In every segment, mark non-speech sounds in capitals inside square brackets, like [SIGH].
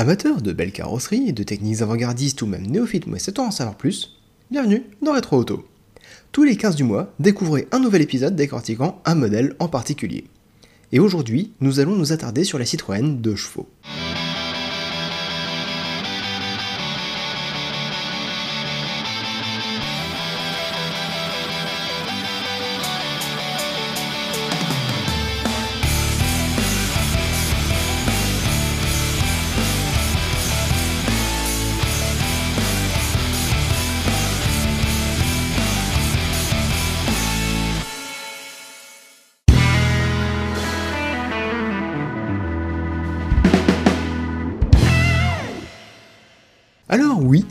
Amateurs de belles carrosseries, de techniques avant-gardistes ou même néophytes mais souhaitant en savoir plus, bienvenue dans Retro Auto. Tous les 15 du mois, découvrez un nouvel épisode décortiquant un modèle en particulier. Et aujourd'hui, nous allons nous attarder sur la Citroën 2 chevaux.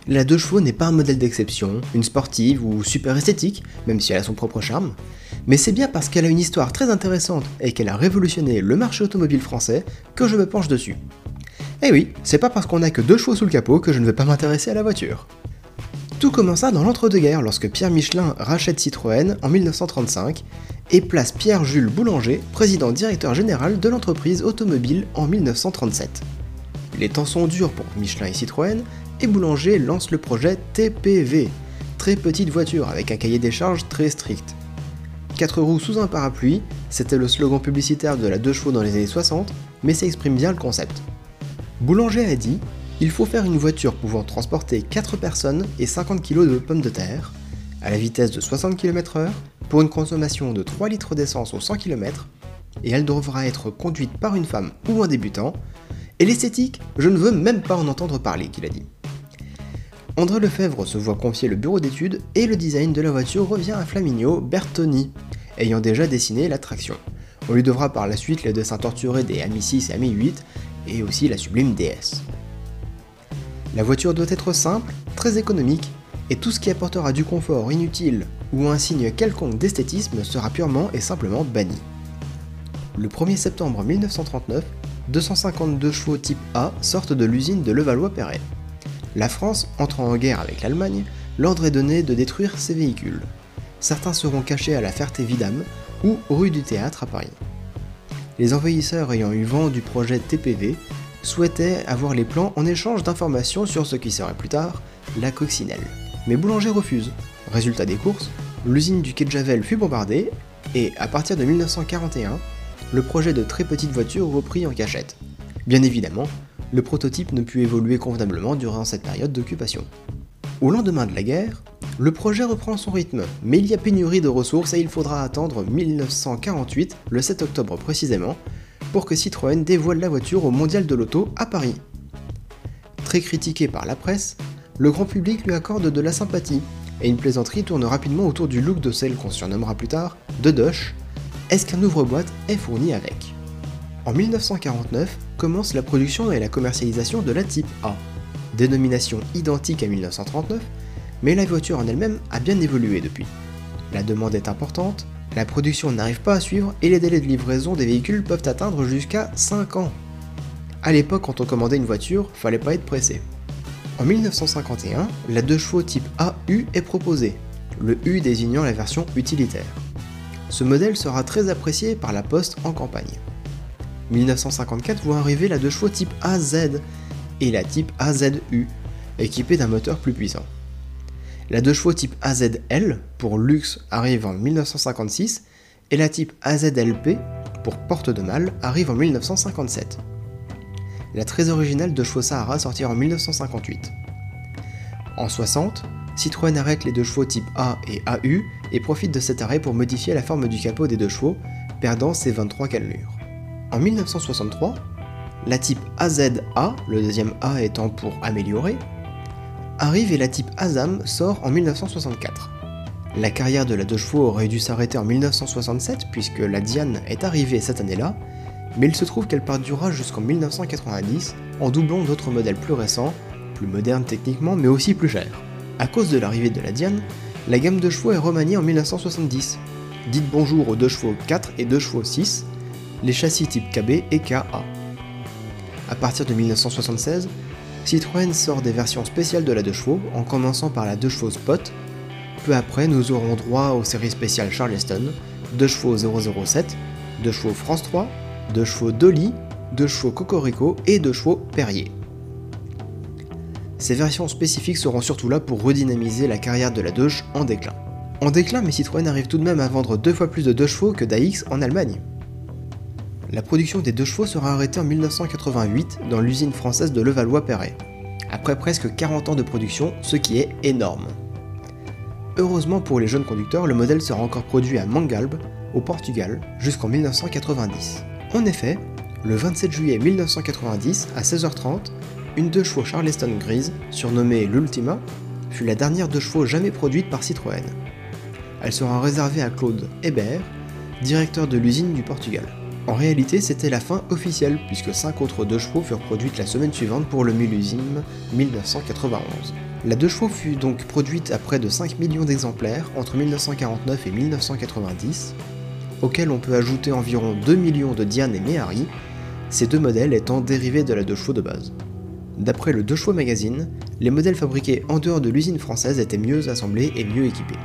La 2 chevaux n'est pas un modèle d'exception, une sportive ou super esthétique, même si elle a son propre charme, mais c'est bien parce qu'elle a une histoire très intéressante et qu'elle a révolutionné le marché automobile français que je me penche dessus. Eh oui, c'est pas parce qu'on a que deux chevaux sous le capot que je ne vais pas m'intéresser à la voiture. Tout commença dans l'entre-deux-guerres lorsque Pierre Michelin rachète Citroën en 1935 et place Pierre-Jules Boulanger président directeur général de l'entreprise automobile en 1937. Les temps sont durs pour Michelin et Citroën, et Boulanger lance le projet TPV, très petite voiture avec un cahier des charges très strict. 4 roues sous un parapluie, c'était le slogan publicitaire de la 2 chevaux dans les années 60, mais ça exprime bien le concept. Boulanger a dit il faut faire une voiture pouvant transporter 4 personnes et 50 kg de pommes de terre, à la vitesse de 60 km/h, pour une consommation de 3 litres d'essence au 100 km, et elle devra être conduite par une femme ou un débutant, et l'esthétique, je ne veux même pas en entendre parler, qu'il a dit. André Lefebvre se voit confier le bureau d'études et le design de la voiture revient à Flaminio Bertoni, ayant déjà dessiné l'attraction. On lui devra par la suite les dessins torturés des Ami 6 et Ami 8 et aussi la sublime DS. La voiture doit être simple, très économique, et tout ce qui apportera du confort inutile ou un signe quelconque d'esthétisme sera purement et simplement banni. Le 1er septembre 1939, 252 chevaux type A sortent de l'usine de Levallois-Perret. La France entrant en guerre avec l'Allemagne, l'ordre est donné de détruire ces véhicules. Certains seront cachés à la Ferté-Vidame ou rue du Théâtre à Paris. Les envahisseurs ayant eu vent du projet TPV souhaitaient avoir les plans en échange d'informations sur ce qui serait plus tard la coccinelle. Mais Boulanger refuse. Résultat des courses, l'usine du quai de Javel fut bombardée et à partir de 1941, le projet de très petite voiture reprit en cachette. Bien évidemment, le prototype ne put évoluer convenablement durant cette période d'occupation. Au lendemain de la guerre, le projet reprend son rythme, mais il y a pénurie de ressources et il faudra attendre 1948, le 7 octobre précisément, pour que Citroën dévoile la voiture au Mondial de l'Auto à Paris. Très critiqué par la presse, le grand public lui accorde de la sympathie, et une plaisanterie tourne rapidement autour du look de celle qu'on surnommera plus tard de Dush. Est-ce qu'un ouvre-boîte est fourni avec? En 1949, commence la production et la commercialisation de la Type A. Dénomination identique à 1939, mais la voiture en elle-même a bien évolué depuis. La demande est importante, la production n'arrive pas à suivre et les délais de livraison des véhicules peuvent atteindre jusqu'à 5 ans. A l'époque, quand on commandait une voiture, fallait pas être pressé. En 1951, la 2 chevaux type AU est proposée, le U désignant la version utilitaire. Ce modèle sera très apprécié par la Poste en campagne. 1954 voit arriver la 2 chevaux type AZ et la type AZU, équipée d'un moteur plus puissant. La 2 chevaux type AZL pour luxe arrive en 1956 et la type AZLP pour porte de malle arrive en 1957. La très originale 2 chevaux Sahara sortira en 1958. En 60, Citroën arrête les 2 chevaux type A et AU et profite de cet arrêt pour modifier la forme du capot des deux chevaux, perdant ses 23 cannelures. En 1963, la type AZA, le deuxième A étant pour améliorer, arrive et la type ASAM sort en 1964. La carrière de la 2 chevaux aurait dû s'arrêter en 1967 puisque la Diane est arrivée cette année-là, mais il se trouve qu'elle perdura jusqu'en 1990 en doublant d'autres modèles plus récents, plus modernes techniquement mais aussi plus chers. À cause de l'arrivée de la Diane, la gamme de chevaux est remaniée en 1970. Dites bonjour aux 2 chevaux 4 et 2 chevaux 6, les châssis type KB et KA. A partir de 1976, Citroën sort des versions spéciales de la 2 chevaux, en commençant par la 2 chevaux Spot. Peu après, nous aurons droit aux séries spéciales Charleston, 2 chevaux 007, 2 chevaux France 3, 2 chevaux Dolly, 2 chevaux Cocorico et 2 chevaux Perrier. ces versions spécifiques seront surtout là pour redynamiser la carrière de la Doge en déclin. En déclin, mais Citroën arrive tout de même à vendre deux fois plus de 2 chevaux que d'AX en Allemagne. La production des 2 chevaux sera arrêtée en 1988 dans l'usine française de Levallois-Perret, après presque 40 ans de production, ce qui est énorme. Heureusement pour les jeunes conducteurs, le modèle sera encore produit à Mangalbe, au Portugal, jusqu'en 1990. En effet, le 27 juillet 1990, à 16h30, une 2 chevaux Charleston grise, surnommée l'Ultima, fut la dernière 2 chevaux jamais produite par Citroën. Elle sera réservée à Claude Hébert, directeur de l'usine du Portugal. En réalité, c'était la fin officielle, puisque 5 autres 2 chevaux furent produites la semaine suivante pour le millésime 1991. La 2 chevaux fut donc produite à près de 5 millions d'exemplaires entre 1949 et 1990, auxquels on peut ajouter environ 2 millions de Diane et Méhari, ces deux modèles étant dérivés de la 2 chevaux de base. D'après le 2 chevaux magazine, les modèles fabriqués en dehors de l'usine française étaient mieux assemblés et mieux équipés.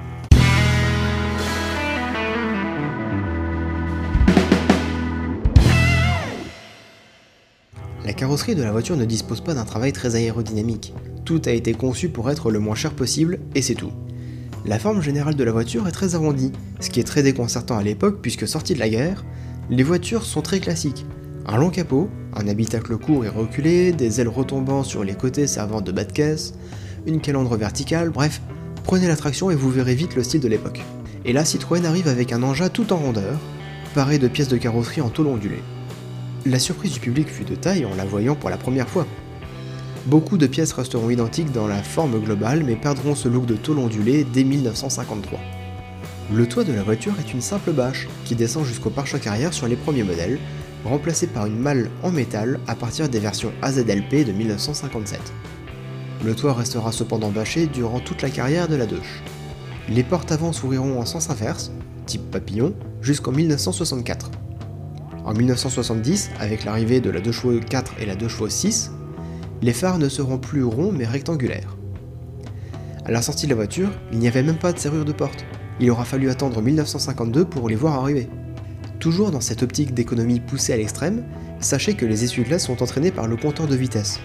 Carrosserie de la voiture ne dispose pas d'un travail très aérodynamique. Tout a été conçu pour être le moins cher possible et c'est tout. La forme générale de la voiture est très arrondie, ce qui est très déconcertant à l'époque puisque sortie de la guerre, les voitures sont très classiques. Un long capot, un habitacle court et reculé, des ailes retombant sur les côtés servant de bas de caisse, une calandre verticale, bref, prenez la traction et vous verrez vite le style de l'époque. Et là, Citroën arrive avec un engin tout en rondeur, paré de pièces de carrosserie en tôle ondulée. La surprise du public fut de taille en la voyant pour la première fois. Beaucoup de pièces resteront identiques dans la forme globale mais perdront ce look de tôle ondulé dès 1953. Le toit de la voiture est une simple bâche qui descend jusqu'au pare-choc arrière sur les premiers modèles, remplacée par une malle en métal à partir des versions AZLP de 1957. Le toit restera cependant bâché durant toute la carrière de la Deutsch. Les portes avant s'ouvriront en sens inverse, type papillon, jusqu'en 1964. En 1970, avec l'arrivée de la 2 chevaux 4 et la 2 chevaux 6, les phares ne seront plus ronds mais rectangulaires. À la sortie de la voiture, il n'y avait même pas de serrure de porte. Il aura fallu attendre 1952 pour les voir arriver. Toujours dans cette optique d'économie poussée à l'extrême, sachez que les essuie-glaces sont entraînés par le compteur de vitesse.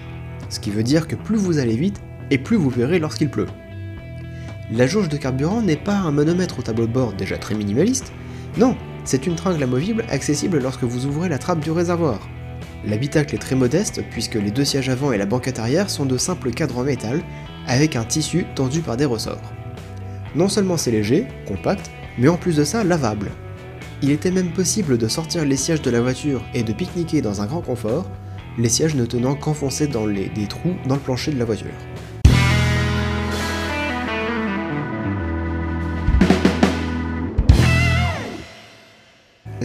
Ce qui veut dire que plus vous allez vite, et plus vous verrez lorsqu'il pleut. La jauge de carburant n'est pas un manomètre au tableau de bord déjà très minimaliste, non, c'est une tringle amovible accessible lorsque vous ouvrez la trappe du réservoir. L'habitacle est très modeste puisque les deux sièges avant et la banquette arrière sont de simples cadres en métal avec un tissu tendu par des ressorts. Non seulement c'est léger, compact, mais en plus de ça lavable. Il était même possible de sortir les sièges de la voiture et de pique-niquer dans un grand confort, les sièges ne tenant qu'enfoncés dans les, des trous dans le plancher de la voiture.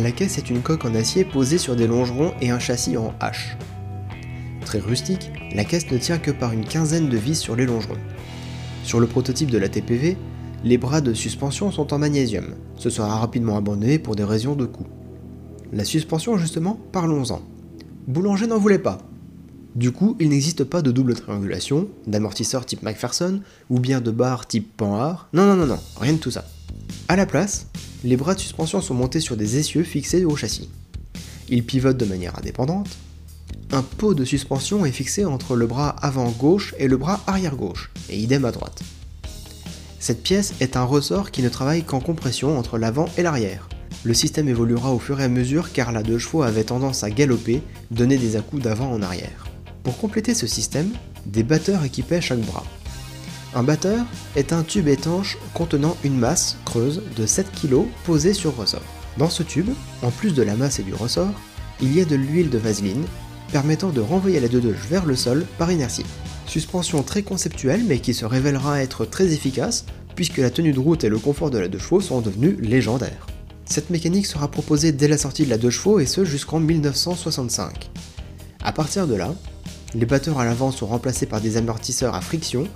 La caisse est une coque en acier posée sur des longerons et un châssis en H. Très rustique, la caisse ne tient que par une quinzaine de vis sur les longerons. Sur le prototype de la TPV, les bras de suspension sont en magnésium. Ce sera rapidement abandonné pour des raisons de coût. La suspension, justement, parlons-en. Boulanger n'en voulait pas. Du coup, il n'existe pas de double triangulation, d'amortisseur type McPherson, ou bien de barre type Panhard. Non, non, non, rien de tout ça. À la place, les bras de suspension sont montés sur des essieux fixés au châssis. Ils pivotent de manière indépendante. Un pot de suspension est fixé entre le bras avant gauche et le bras arrière gauche, et idem à droite. Cette pièce est un ressort qui ne travaille qu'en compression entre l'avant et l'arrière. Le système évoluera au fur et à mesure car la deux chevaux avait tendance à galoper, donner des à-coups d'avant en arrière. Pour compléter ce système, des batteurs équipaient chaque bras. Un batteur est un tube étanche contenant une masse creuse de 7 kg posée sur ressort. Dans ce tube, en plus de la masse et du ressort, il y a de l'huile de vaseline permettant de renvoyer la 2 vers le sol par inertie. Suspension très conceptuelle mais qui se révélera être très efficace puisque la tenue de route et le confort de la 2 chevaux sont devenus légendaires. Cette mécanique sera proposée dès la sortie de la 2 chevaux et ce jusqu'en 1965. A partir de là, les batteurs à l'avant sont remplacés par des amortisseurs à friction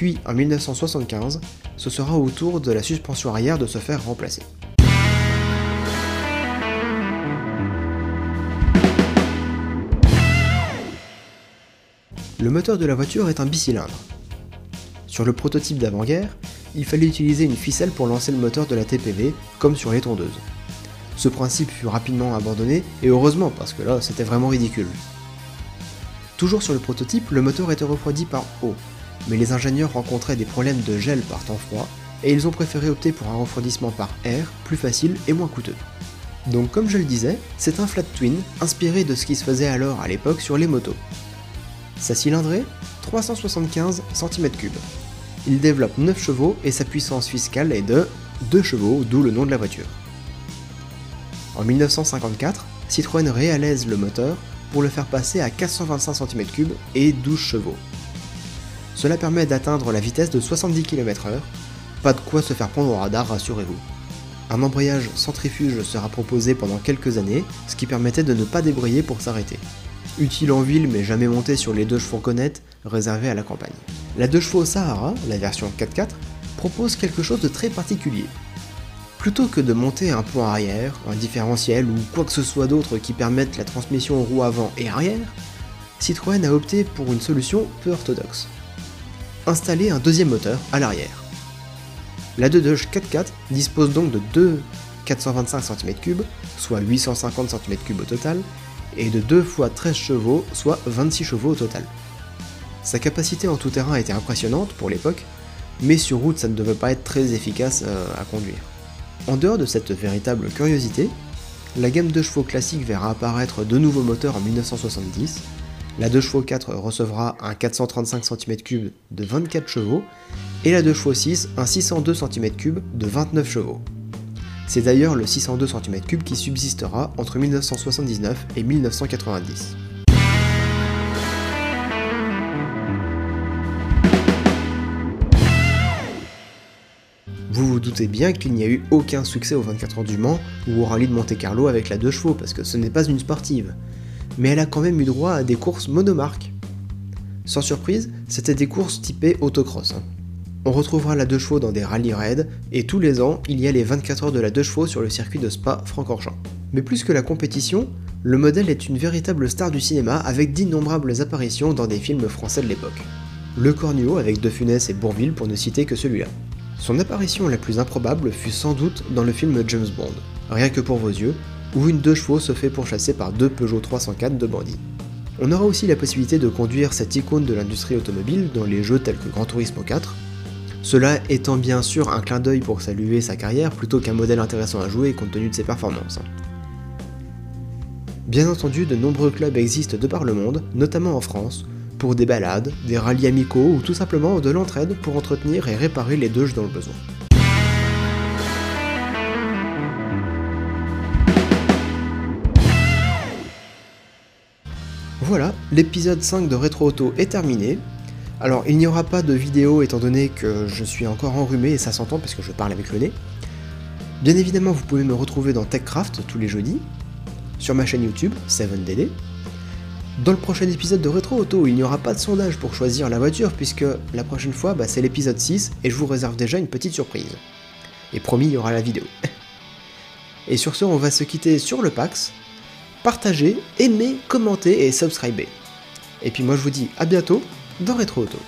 puis en 1975, ce sera au tour de la suspension arrière de se faire remplacer. Le moteur de la voiture est un bicylindre. Sur le prototype d'avant-guerre, il fallait utiliser une ficelle pour lancer le moteur de la TPV, comme sur les tondeuses. Ce principe fut rapidement abandonné, et heureusement parce que là c'était vraiment ridicule. Toujours sur le prototype, le moteur était refroidi par eau, mais les ingénieurs rencontraient des problèmes de gel par temps froid, et ils ont préféré opter pour un refroidissement par air, plus facile et moins coûteux. Donc comme je le disais, c'est un flat twin inspiré de ce qui se faisait alors à l'époque sur les motos. Sa cylindrée 375 cm3. Il développe 9 chevaux et sa puissance fiscale est de 2 chevaux, d'où le nom de la voiture. En 1954, Citroën réalise le moteur pour le faire passer à 425 cm3 et 12 chevaux. Cela permet d'atteindre la vitesse de 70 km/h, pas de quoi se faire prendre au radar, rassurez-vous. Un embrayage centrifuge sera proposé pendant quelques années, ce qui permettait de ne pas débrayer pour s'arrêter. Utile en ville mais jamais monté sur les deux fourgonnettes réservées à la campagne. La 2 chevaux Sahara, la version 4x4, propose quelque chose de très particulier. Plutôt que de monter un pont arrière, un différentiel ou quoi que ce soit d'autre qui permette la transmission aux roues avant et arrière, Citroën a opté pour une solution peu orthodoxe. Installer un deuxième moteur à l'arrière. La 2 Dodge 4x4 dispose donc de deux 425 cm3, soit 850 cm3 au total, et de 2 fois 13 chevaux, soit 26 chevaux au total. Sa capacité en tout terrain était impressionnante pour l'époque, mais sur route ça ne devait pas être très efficace euh, à conduire. En dehors de cette véritable curiosité, la gamme de chevaux classique verra apparaître de nouveaux moteurs en 1970. La 2 chevaux 4 recevra un 435 cm3 de 24 chevaux et la 2 chevaux 6 un 602 cm3 de 29 chevaux. C'est d'ailleurs le 602 cm3 qui subsistera entre 1979 et 1990. Vous vous doutez bien qu'il n'y a eu aucun succès aux 24 heures du Mans ou au rallye de Monte Carlo avec la 2 chevaux parce que ce n'est pas une sportive. Mais elle a quand même eu droit à des courses monomarques. Sans surprise, c'était des courses typées autocross. Hein. On retrouvera la 2 chevaux dans des rallyes raids et tous les ans, il y a les 24 heures de la 2 chevaux sur le circuit de Spa-Francorchamps. Mais plus que la compétition, le modèle est une véritable star du cinéma avec d'innombrables apparitions dans des films français de l'époque. Le Cornio avec De Funès et Bourville pour ne citer que celui-là. Son apparition la plus improbable fut sans doute dans le film James Bond, Rien que pour vos yeux, où une deux chevaux se fait pourchasser par deux Peugeot 304 de bandits. On aura aussi la possibilité de conduire cette icône de l'industrie automobile dans les jeux tels que Gran Turismo 4, cela étant bien sûr un clin d'œil pour saluer sa carrière plutôt qu'un modèle intéressant à jouer compte tenu de ses performances. Bien entendu, de nombreux clubs existent de par le monde, notamment en France, pour des balades, des rallyes amicaux ou tout simplement de l'entraide pour entretenir et réparer les deux dans le besoin. Voilà, l'épisode 5 de Retro Auto est terminé. Alors il n'y aura pas de vidéo étant donné que je suis encore enrhumé et ça s'entend parce que je parle avec le nez. Bien évidemment vous pouvez me retrouver dans TechCraft tous les jeudis, sur ma chaîne YouTube 7DD, dans le prochain épisode de Retro Auto, il n'y aura pas de sondage pour choisir la voiture puisque la prochaine fois, bah, c'est l'épisode 6 et je vous réserve déjà une petite surprise. Et promis, il y aura la vidéo. [LAUGHS] et sur ce, on va se quitter sur le Pax. Partagez, aimez, commentez et subscribez. Et puis moi je vous dis à bientôt dans Retro Auto.